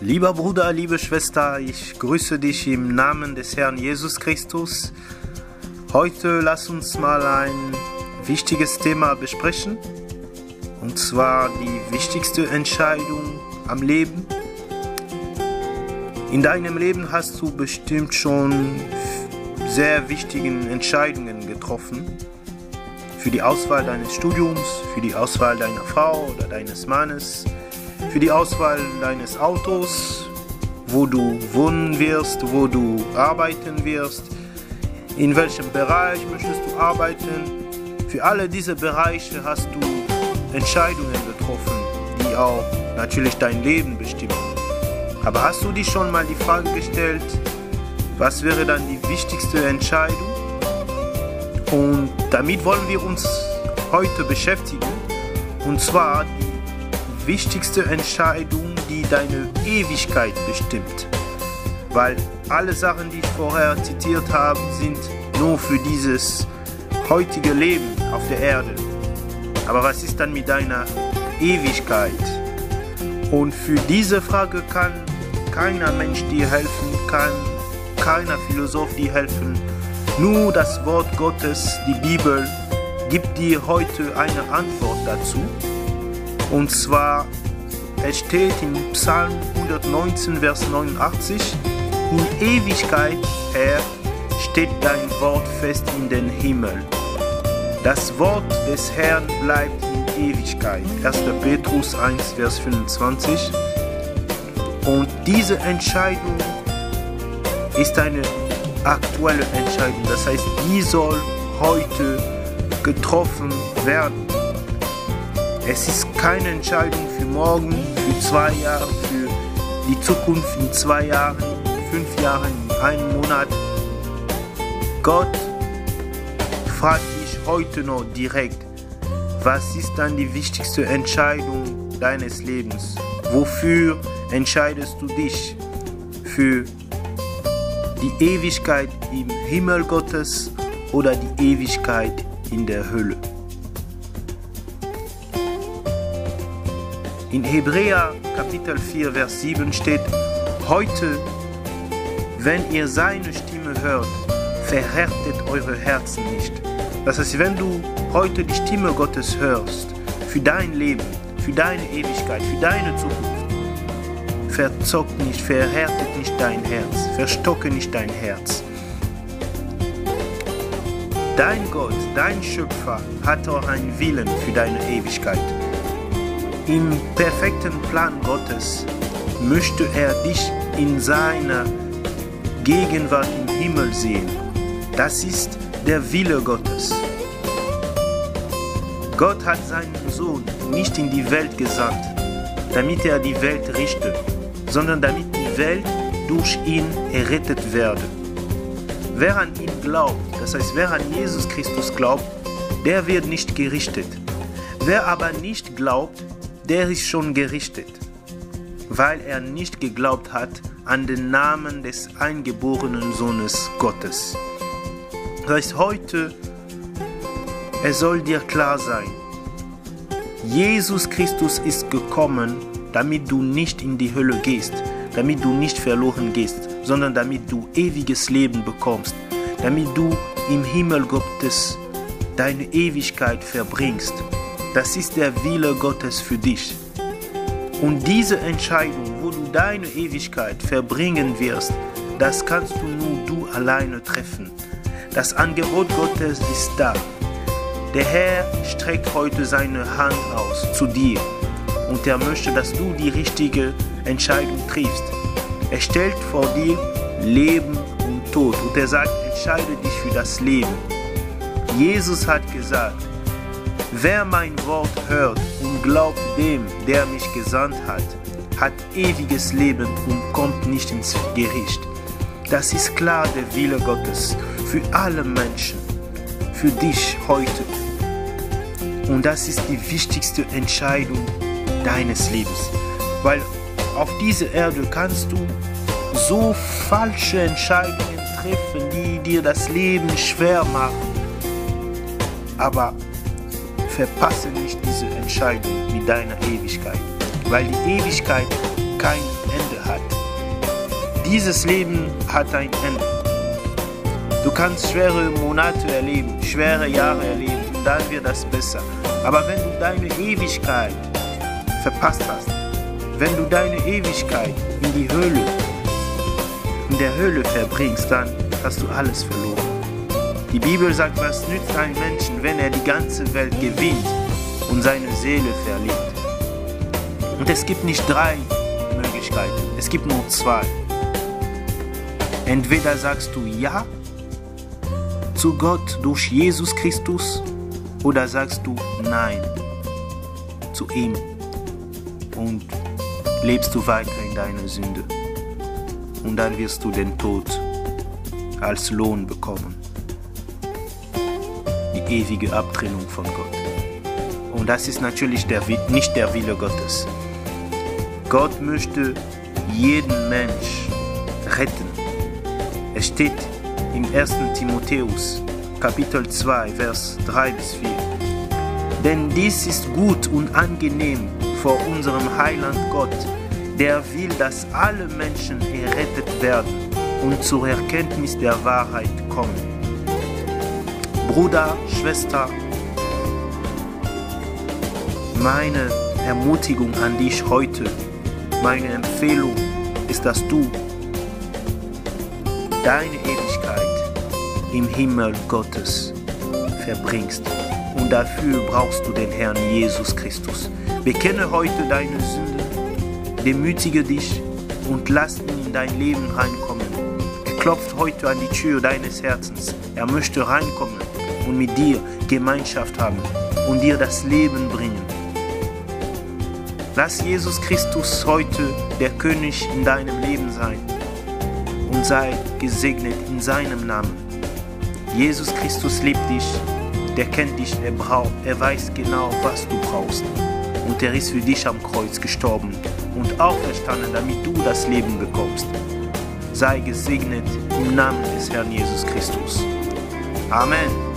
Lieber Bruder, liebe Schwester, ich grüße dich im Namen des Herrn Jesus Christus. Heute lass uns mal ein wichtiges Thema besprechen, und zwar die wichtigste Entscheidung am Leben. In deinem Leben hast du bestimmt schon sehr wichtige Entscheidungen getroffen. Für die Auswahl deines Studiums, für die Auswahl deiner Frau oder deines Mannes, für die Auswahl deines Autos, wo du wohnen wirst, wo du arbeiten wirst, in welchem Bereich möchtest du arbeiten. Für alle diese Bereiche hast du Entscheidungen getroffen, die auch natürlich dein Leben bestimmen. Aber hast du dich schon mal die Frage gestellt, was wäre dann die wichtigste Entscheidung? Und damit wollen wir uns heute beschäftigen. Und zwar die wichtigste Entscheidung, die deine Ewigkeit bestimmt. Weil alle Sachen, die ich vorher zitiert habe, sind nur für dieses heutige Leben auf der Erde. Aber was ist dann mit deiner Ewigkeit? Und für diese Frage kann keiner Mensch dir helfen, kann keiner Philosoph dir helfen. Nur das Wort Gottes, die Bibel, gibt dir heute eine Antwort dazu. Und zwar, es steht in Psalm 119, Vers 89, in Ewigkeit, Herr, steht dein Wort fest in den Himmel. Das Wort des Herrn bleibt in Ewigkeit. 1. Petrus 1, Vers 25. Und diese Entscheidung ist eine aktuelle Entscheidung. Das heißt, die soll heute getroffen werden. Es ist keine Entscheidung für morgen, für zwei Jahre, für die Zukunft in zwei Jahren, in fünf Jahren, in einem Monat. Gott fragt dich heute noch direkt, was ist dann die wichtigste Entscheidung deines Lebens? Wofür entscheidest du dich? Für die Ewigkeit im Himmel Gottes oder die Ewigkeit in der Hölle? In Hebräer Kapitel 4, Vers 7 steht, heute, wenn ihr seine Stimme hört, verhärtet eure Herzen nicht. Das heißt, wenn du heute die Stimme Gottes hörst, für dein Leben, für deine Ewigkeit, für deine Zukunft, verzockt nicht, verhärtet nicht dein Herz, verstocke nicht dein Herz. Dein Gott, dein Schöpfer hat auch einen Willen für deine Ewigkeit. Im perfekten Plan Gottes möchte er dich in seiner Gegenwart im Himmel sehen. Das ist der Wille Gottes. Gott hat seinen Sohn nicht in die Welt gesandt, damit er die Welt richte, sondern damit die Welt durch ihn errettet werde. Wer an ihn glaubt, das heißt wer an Jesus Christus glaubt, der wird nicht gerichtet. Wer aber nicht glaubt, der ist schon gerichtet, weil er nicht geglaubt hat an den Namen des eingeborenen Sohnes Gottes. Das heißt heute, es soll dir klar sein, Jesus Christus ist gekommen, damit du nicht in die Hölle gehst, damit du nicht verloren gehst, sondern damit du ewiges Leben bekommst, damit du im Himmel Gottes deine Ewigkeit verbringst. Das ist der Wille Gottes für dich. Und diese Entscheidung, wo du deine Ewigkeit verbringen wirst, das kannst du nur du alleine treffen. Das Angebot Gottes ist da. Der Herr streckt heute seine Hand aus zu dir und er möchte, dass du die richtige Entscheidung triffst. Er stellt vor dir Leben und Tod und er sagt, entscheide dich für das Leben. Jesus hat gesagt, wer mein Wort hört und glaubt dem, der mich gesandt hat, hat ewiges Leben und kommt nicht ins Gericht. Das ist klar der Wille Gottes für alle Menschen, für dich heute. Und das ist die wichtigste Entscheidung deines Lebens. Weil auf dieser Erde kannst du so falsche Entscheidungen treffen, die dir das Leben schwer machen. Aber verpasse nicht diese Entscheidung mit deiner Ewigkeit, weil die Ewigkeit kein Ende hat. dieses Leben hat ein Ende. Du kannst schwere Monate erleben, schwere Jahre erleben dann wird das besser. Aber wenn du deine Ewigkeit verpasst hast, wenn du deine Ewigkeit in die Höhle, in der Höhle verbringst, dann hast du alles verloren. Die Bibel sagt, was nützt ein Menschen, wenn er die ganze Welt gewinnt und seine Seele verliert? Und es gibt nicht drei Möglichkeiten, es gibt nur zwei. Entweder sagst du Ja zu Gott durch Jesus Christus oder sagst du Nein zu ihm und lebst du weiter in deiner Sünde. Und dann wirst du den Tod als Lohn bekommen. Ewige Abtrennung von Gott. Und das ist natürlich der, nicht der Wille Gottes. Gott möchte jeden Mensch retten. Es steht im 1. Timotheus, Kapitel 2, Vers 3 bis 4. Denn dies ist gut und angenehm vor unserem Heiland Gott, der will, dass alle Menschen errettet werden und zur Erkenntnis der Wahrheit kommen. Bruder, Schwester, meine Ermutigung an dich heute, meine Empfehlung ist, dass du deine Ewigkeit im Himmel Gottes verbringst. Und dafür brauchst du den Herrn Jesus Christus. Bekenne heute deine Sünde, demütige dich und lass ihn in dein Leben reinkommen. Klopft heute an die Tür deines Herzens. Er möchte reinkommen und mit dir Gemeinschaft haben und dir das Leben bringen. Lass Jesus Christus heute der König in deinem Leben sein und sei gesegnet in seinem Namen. Jesus Christus liebt dich, der kennt dich, er braucht, er weiß genau, was du brauchst. Und er ist für dich am Kreuz gestorben und auferstanden, damit du das Leben bekommst. Sei gesegnet im Namen des Herrn Jesus Christus. Amen.